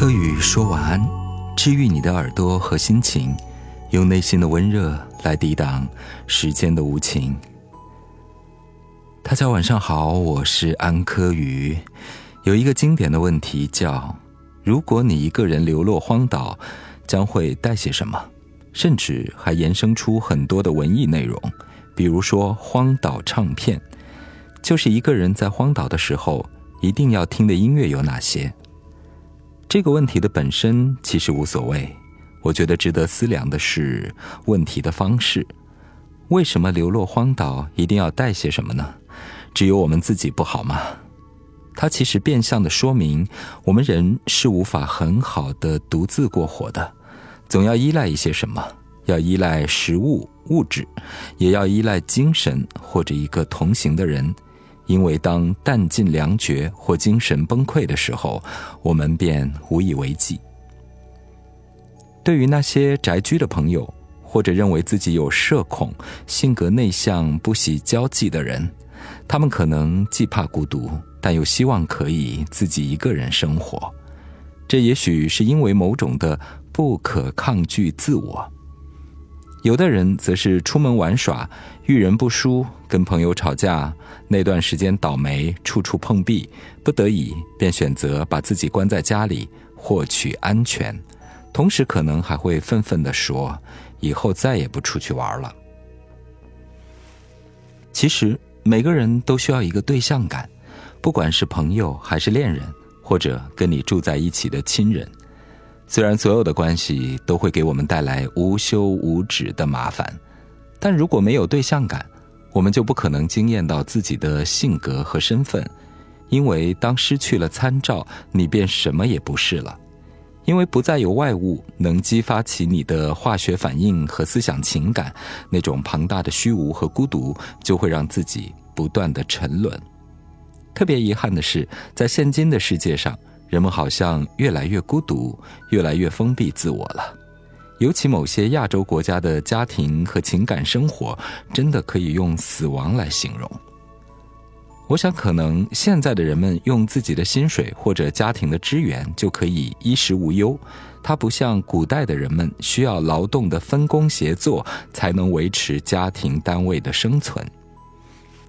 柯宇说晚安，治愈你的耳朵和心情，用内心的温热来抵挡时间的无情。大家晚上好，我是安柯宇。有一个经典的问题叫：如果你一个人流落荒岛，将会带些什么？甚至还延伸出很多的文艺内容，比如说荒岛唱片，就是一个人在荒岛的时候一定要听的音乐有哪些？这个问题的本身其实无所谓，我觉得值得思量的是问题的方式。为什么流落荒岛一定要带些什么呢？只有我们自己不好吗？它其实变相的说明，我们人是无法很好的独自过活的，总要依赖一些什么，要依赖食物、物质，也要依赖精神或者一个同行的人。因为当弹尽粮绝或精神崩溃的时候，我们便无以为继。对于那些宅居的朋友，或者认为自己有社恐、性格内向、不喜交际的人，他们可能既怕孤独，但又希望可以自己一个人生活。这也许是因为某种的不可抗拒自我。有的人则是出门玩耍，遇人不淑，跟朋友吵架，那段时间倒霉，处处碰壁，不得已便选择把自己关在家里，获取安全，同时可能还会愤愤地说：“以后再也不出去玩了。”其实每个人都需要一个对象感，不管是朋友还是恋人，或者跟你住在一起的亲人。虽然所有的关系都会给我们带来无休无止的麻烦，但如果没有对象感，我们就不可能惊艳到自己的性格和身份。因为当失去了参照，你便什么也不是了。因为不再有外物能激发起你的化学反应和思想情感，那种庞大的虚无和孤独就会让自己不断的沉沦。特别遗憾的是，在现今的世界上。人们好像越来越孤独，越来越封闭自我了。尤其某些亚洲国家的家庭和情感生活，真的可以用死亡来形容。我想，可能现在的人们用自己的薪水或者家庭的支援就可以衣食无忧，它不像古代的人们需要劳动的分工协作才能维持家庭单位的生存。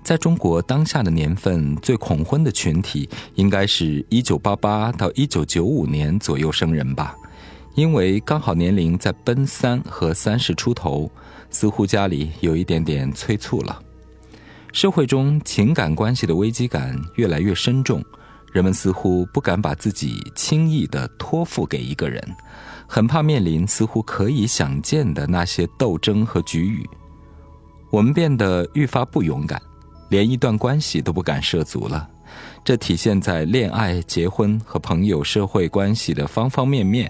在中国当下的年份，最恐婚的群体应该是一九八八到一九九五年左右生人吧，因为刚好年龄在奔三和三十出头，似乎家里有一点点催促了。社会中情感关系的危机感越来越深重，人们似乎不敢把自己轻易的托付给一个人，很怕面临似乎可以想见的那些斗争和局域，我们变得愈发不勇敢。连一段关系都不敢涉足了，这体现在恋爱、结婚和朋友、社会关系的方方面面。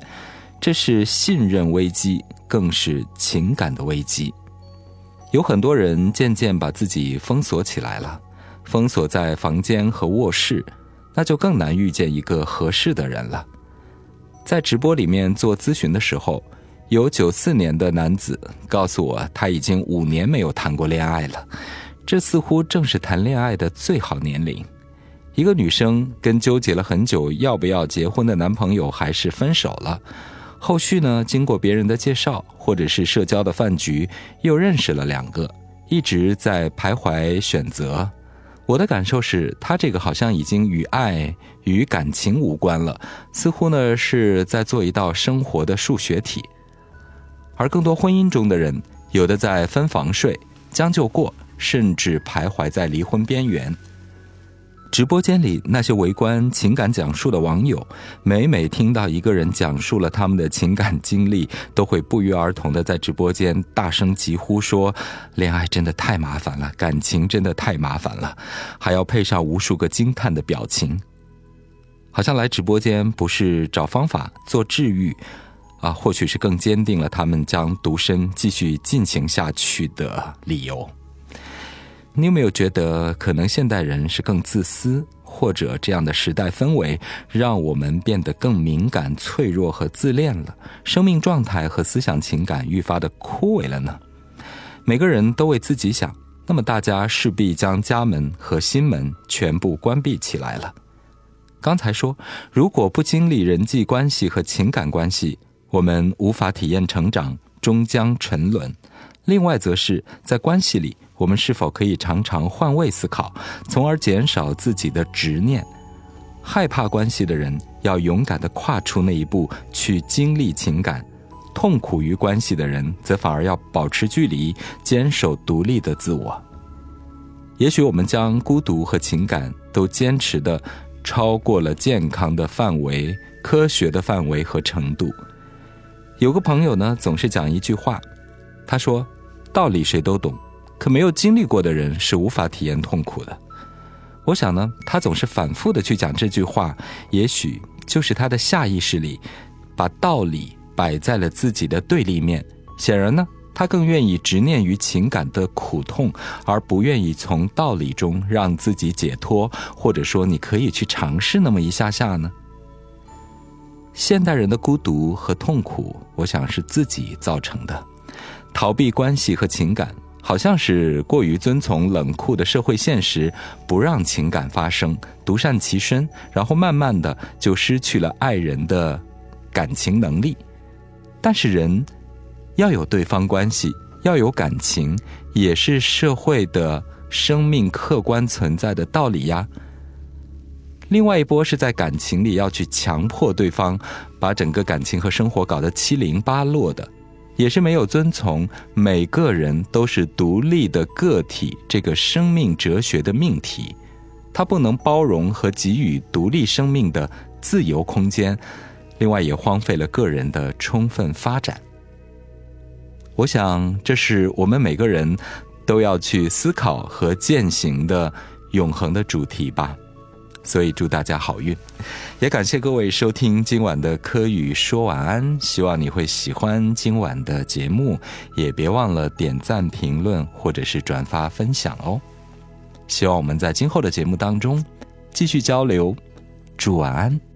这是信任危机，更是情感的危机。有很多人渐渐把自己封锁起来了，封锁在房间和卧室，那就更难遇见一个合适的人了。在直播里面做咨询的时候，有九四年的男子告诉我，他已经五年没有谈过恋爱了。这似乎正是谈恋爱的最好年龄。一个女生跟纠结了很久要不要结婚的男朋友还是分手了。后续呢，经过别人的介绍或者是社交的饭局，又认识了两个，一直在徘徊选择。我的感受是，她这个好像已经与爱与感情无关了，似乎呢是在做一道生活的数学题。而更多婚姻中的人，有的在分房睡，将就过。甚至徘徊在离婚边缘。直播间里那些围观情感讲述的网友，每每听到一个人讲述了他们的情感经历，都会不约而同的在直播间大声疾呼说：“恋爱真的太麻烦了，感情真的太麻烦了。”还要配上无数个惊叹的表情，好像来直播间不是找方法做治愈，啊，或许是更坚定了他们将独身继续进行下去的理由。你有没有觉得，可能现代人是更自私，或者这样的时代氛围让我们变得更敏感、脆弱和自恋了？生命状态和思想情感愈发的枯萎了呢？每个人都为自己想，那么大家势必将家门和心门全部关闭起来了。刚才说，如果不经历人际关系和情感关系，我们无法体验成长，终将沉沦。另外，则是在关系里，我们是否可以常常换位思考，从而减少自己的执念？害怕关系的人，要勇敢地跨出那一步去经历情感；痛苦于关系的人，则反而要保持距离，坚守独立的自我。也许我们将孤独和情感都坚持的。超过了健康的范围、科学的范围和程度。有个朋友呢，总是讲一句话，他说：“道理谁都懂，可没有经历过的人是无法体验痛苦的。”我想呢，他总是反复的去讲这句话，也许就是他的下意识里把道理摆在了自己的对立面。显然呢。他更愿意执念于情感的苦痛，而不愿意从道理中让自己解脱，或者说，你可以去尝试那么一下下呢？现代人的孤独和痛苦，我想是自己造成的。逃避关系和情感，好像是过于遵从冷酷的社会现实，不让情感发生，独善其身，然后慢慢的就失去了爱人的感情能力。但是人。要有对方关系，要有感情，也是社会的生命客观存在的道理呀。另外一波是在感情里要去强迫对方把整个感情和生活搞得七零八落的，也是没有遵从每个人都是独立的个体这个生命哲学的命题，它不能包容和给予独立生命的自由空间，另外也荒废了个人的充分发展。我想，这是我们每个人都要去思考和践行的永恒的主题吧。所以，祝大家好运，也感谢各位收听今晚的科语说晚安。希望你会喜欢今晚的节目，也别忘了点赞、评论或者是转发分享哦。希望我们在今后的节目当中继续交流。祝晚安。